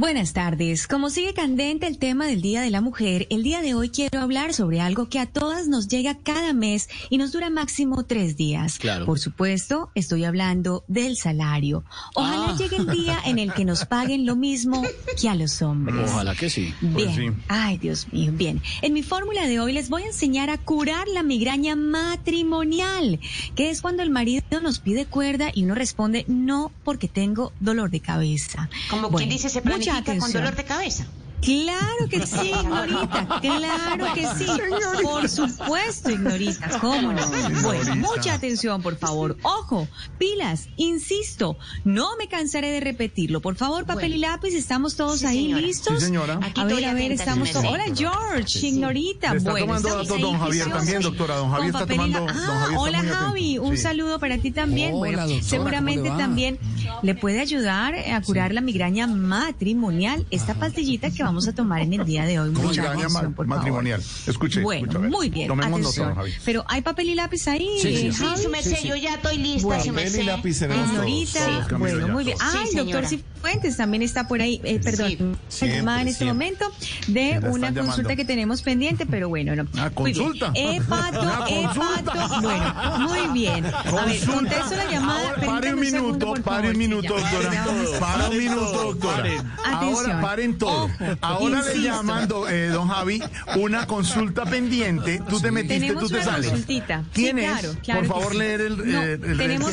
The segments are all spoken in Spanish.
Buenas tardes. Como sigue candente el tema del Día de la Mujer, el día de hoy quiero hablar sobre algo que a todas nos llega cada mes y nos dura máximo tres días. Claro. Por supuesto, estoy hablando del salario. Ojalá Ah. llegue el día en el que nos paguen lo mismo que a los hombres. Ojalá que sí. Bien. sí. Ay, Dios mío. Bien. En mi fórmula de hoy les voy a enseñar a curar la migraña matrimonial, que es cuando el marido nos pide cuerda y uno responde no porque tengo dolor de cabeza. Como Bueno, quien dice, se mucha planifica con atención. dolor de cabeza. Claro que sí, Ignorita, claro que sí. Por supuesto, Ignorita, cómo no. Bueno, mucha atención, por favor. Ojo, pilas, insisto, no me cansaré de repetirlo. Por favor, papel y lápiz, ¿estamos todos Sí, ahí señora. listos? Sí, señora. Aquí A ver, estoy a ver, estamos todos. Hola, George, Ignorita. Está bueno, tomando datos ahí don Javier juiciosos. también, doctora. Don Javier Con está papel y tomando- la- don Ah, Javier está hola. Javi. Un Sí. saludo para ti también. Hola, bueno, doctora, ¿cómo seguramente le va? también le puede ayudar a curar la migraña matrimonial. Esta pastillita que vamos a tomar en el día de hoy. ¿Cómo Mucha migraña ma- matrimonial? Escuche, Bueno, escuche, a ver. muy bien. Tomemos atención. Javi. Pero hay papel y lápiz ahí. Sí, sí, Sí, merced, yo ya estoy lista, Bueno. su Papel y lápiz todos, Camilo, bueno, muy bien. todos. Ah, Sí, Cifuentes también está por ahí, eh, perdón, Sí, una llamada en este siempre. momento de una consulta llamando. que tenemos pendiente, pero bueno, no. Ah, bien. consulta. Hepato, Una consulta. hepato, bueno, muy bien. A ver, contesto la llamada. Ahora, pare un minuto, por pare favor, un minuto, doctora. Pare un minuto, doctora. Ahora paren todo. Ojo, Ahora le insisto. llamando, eh, don Javi, una consulta pendiente. Tú te metiste, Tenemos tú te una sales. consultita. ¿Quién Sí, es? claro, claro Por favor, sí. leer el, No, eh, el tenemos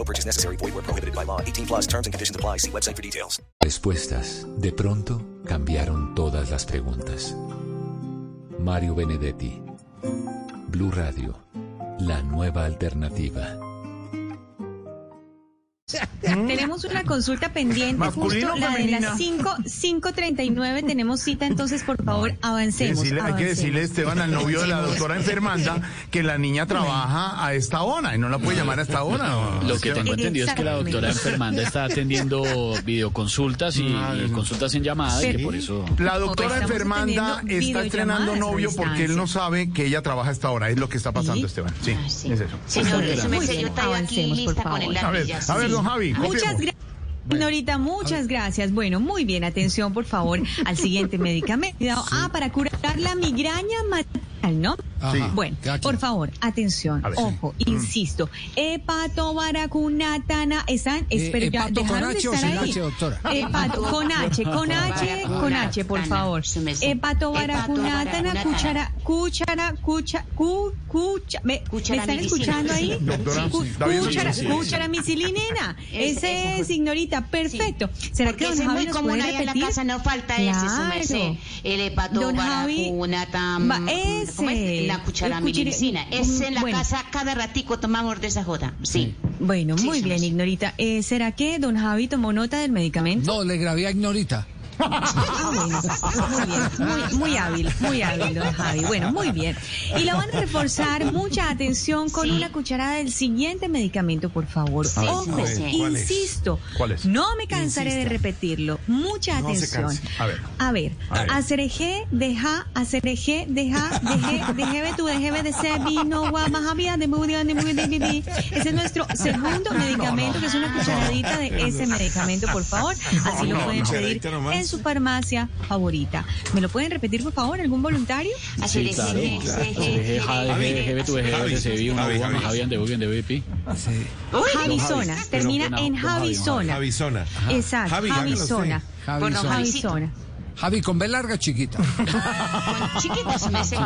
No purchase necessary. Void where prohibited by law. 18 plus terms and conditions apply. See website for details. respuestas de pronto cambiaron todas las preguntas. Mario Benedetti, Blue Radio, la nueva alternativa. Tenemos una consulta pendiente, ¿Masculino justo la de las 5, 5.39 tenemos cita, entonces por favor avancemos. Decirle- hay que decirle, Esteban, al novio de la doctora enfermanda, que la niña trabaja a esta hora y no la puede llamar a esta hora. Lo que tengo entendido es que la doctora enfermanda está atendiendo videoconsultas y, y consultas en llamada y que por eso... La doctora enfermanda está estrenando novio porque él no sabe que ella trabaja a esta hora. Es lo que está pasando, Sí. Esteban. Sí, Ah, sí. es eso. Señor, yo estoy aquí lista con el. A ver, a ver, sí. Don Javi. Muchas gracias. Señorita, muchas gracias. Bueno, muy bien. Atención, por favor, al siguiente medicamento. Ah, para curar la migraña maternal, ¿no? Ajá. Bueno, por favor, atención, ver. ojo, insisto. Hepatobaracunatana, están, espero ya, hepato con dejaron de estar ahí. H, doctora? Hepato, con H, con H, con H, por favor. Su merced. Hepatobaracunatana, cuchara, cuchara, cucha, cu, cucha, ¿me, ¿me Cuchara están escuchando ahí? Doctora, Cu- ¿está bien? Cuchara, Sí, sí, sí. cuchara micilinena. Es- Ese es, ignorita, perfecto. ¿Será Porque que don Javi muy nos común puede en la repetir? casa, no falta ese, su merced. El hepato ¿cómo ese. Es? La cuchara milicina. Ese en la bueno. casa cada ratico tomamos de esa joda. Sí. Bueno, Sí, muy sí, bien, sí. ignorita. Eh, ¿Será que don Javi tomó nota del medicamento? No, le grabé a Ignorita. Ah, bueno, muy bien, muy, muy hábil, muy hábil, don Javi. Bueno, muy bien. Y lo van a reforzar, mucha atención con Sí. una cuchara del siguiente medicamento, por favor. Sí, insisto, ¿Cuál es? no me cansaré de repetirlo. Mucha No se atención. A ver. A ver, acereje, deja, acereje, deja, deje, dejebe tu, dejebe de ser vino, guamajabia, de de muy, de muy. Ese es nuestro segundo medicamento, que es una cucharadita de ese medicamento, por favor. Así lo pueden pedir en su farmacia favorita. ¿Me lo pueden repetir, por favor, algún voluntario? Así Sí, claro. se. Javisona, termina en Javisona. Javisona. Exacto. Javisona. Javisona. Javi, con B larga chiquita. Con chiquitos me sé.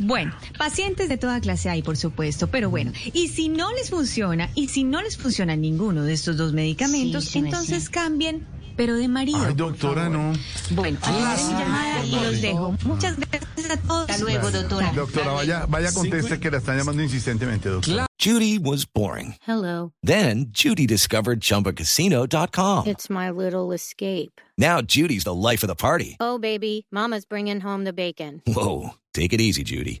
Bueno, pacientes de toda clase hay, por supuesto, pero bueno, y si no les funciona, y si no les funciona ninguno de estos dos medicamentos, Sí, entonces cambien, pero de marido. Ay, doctora, no. Bueno, ahí llamada y los dejo. Muchas gracias a todos. Hasta luego, doctora. Doctora, vaya, vaya, conteste que la están llamando insistentemente, doctora. Judy was boring. Hello. Then Judy discovered ChumbaCasino.com. It's my little escape. Now Judy's the life of the party. Oh, baby, Mama's bringing home the bacon. Whoa, take it easy, Judy.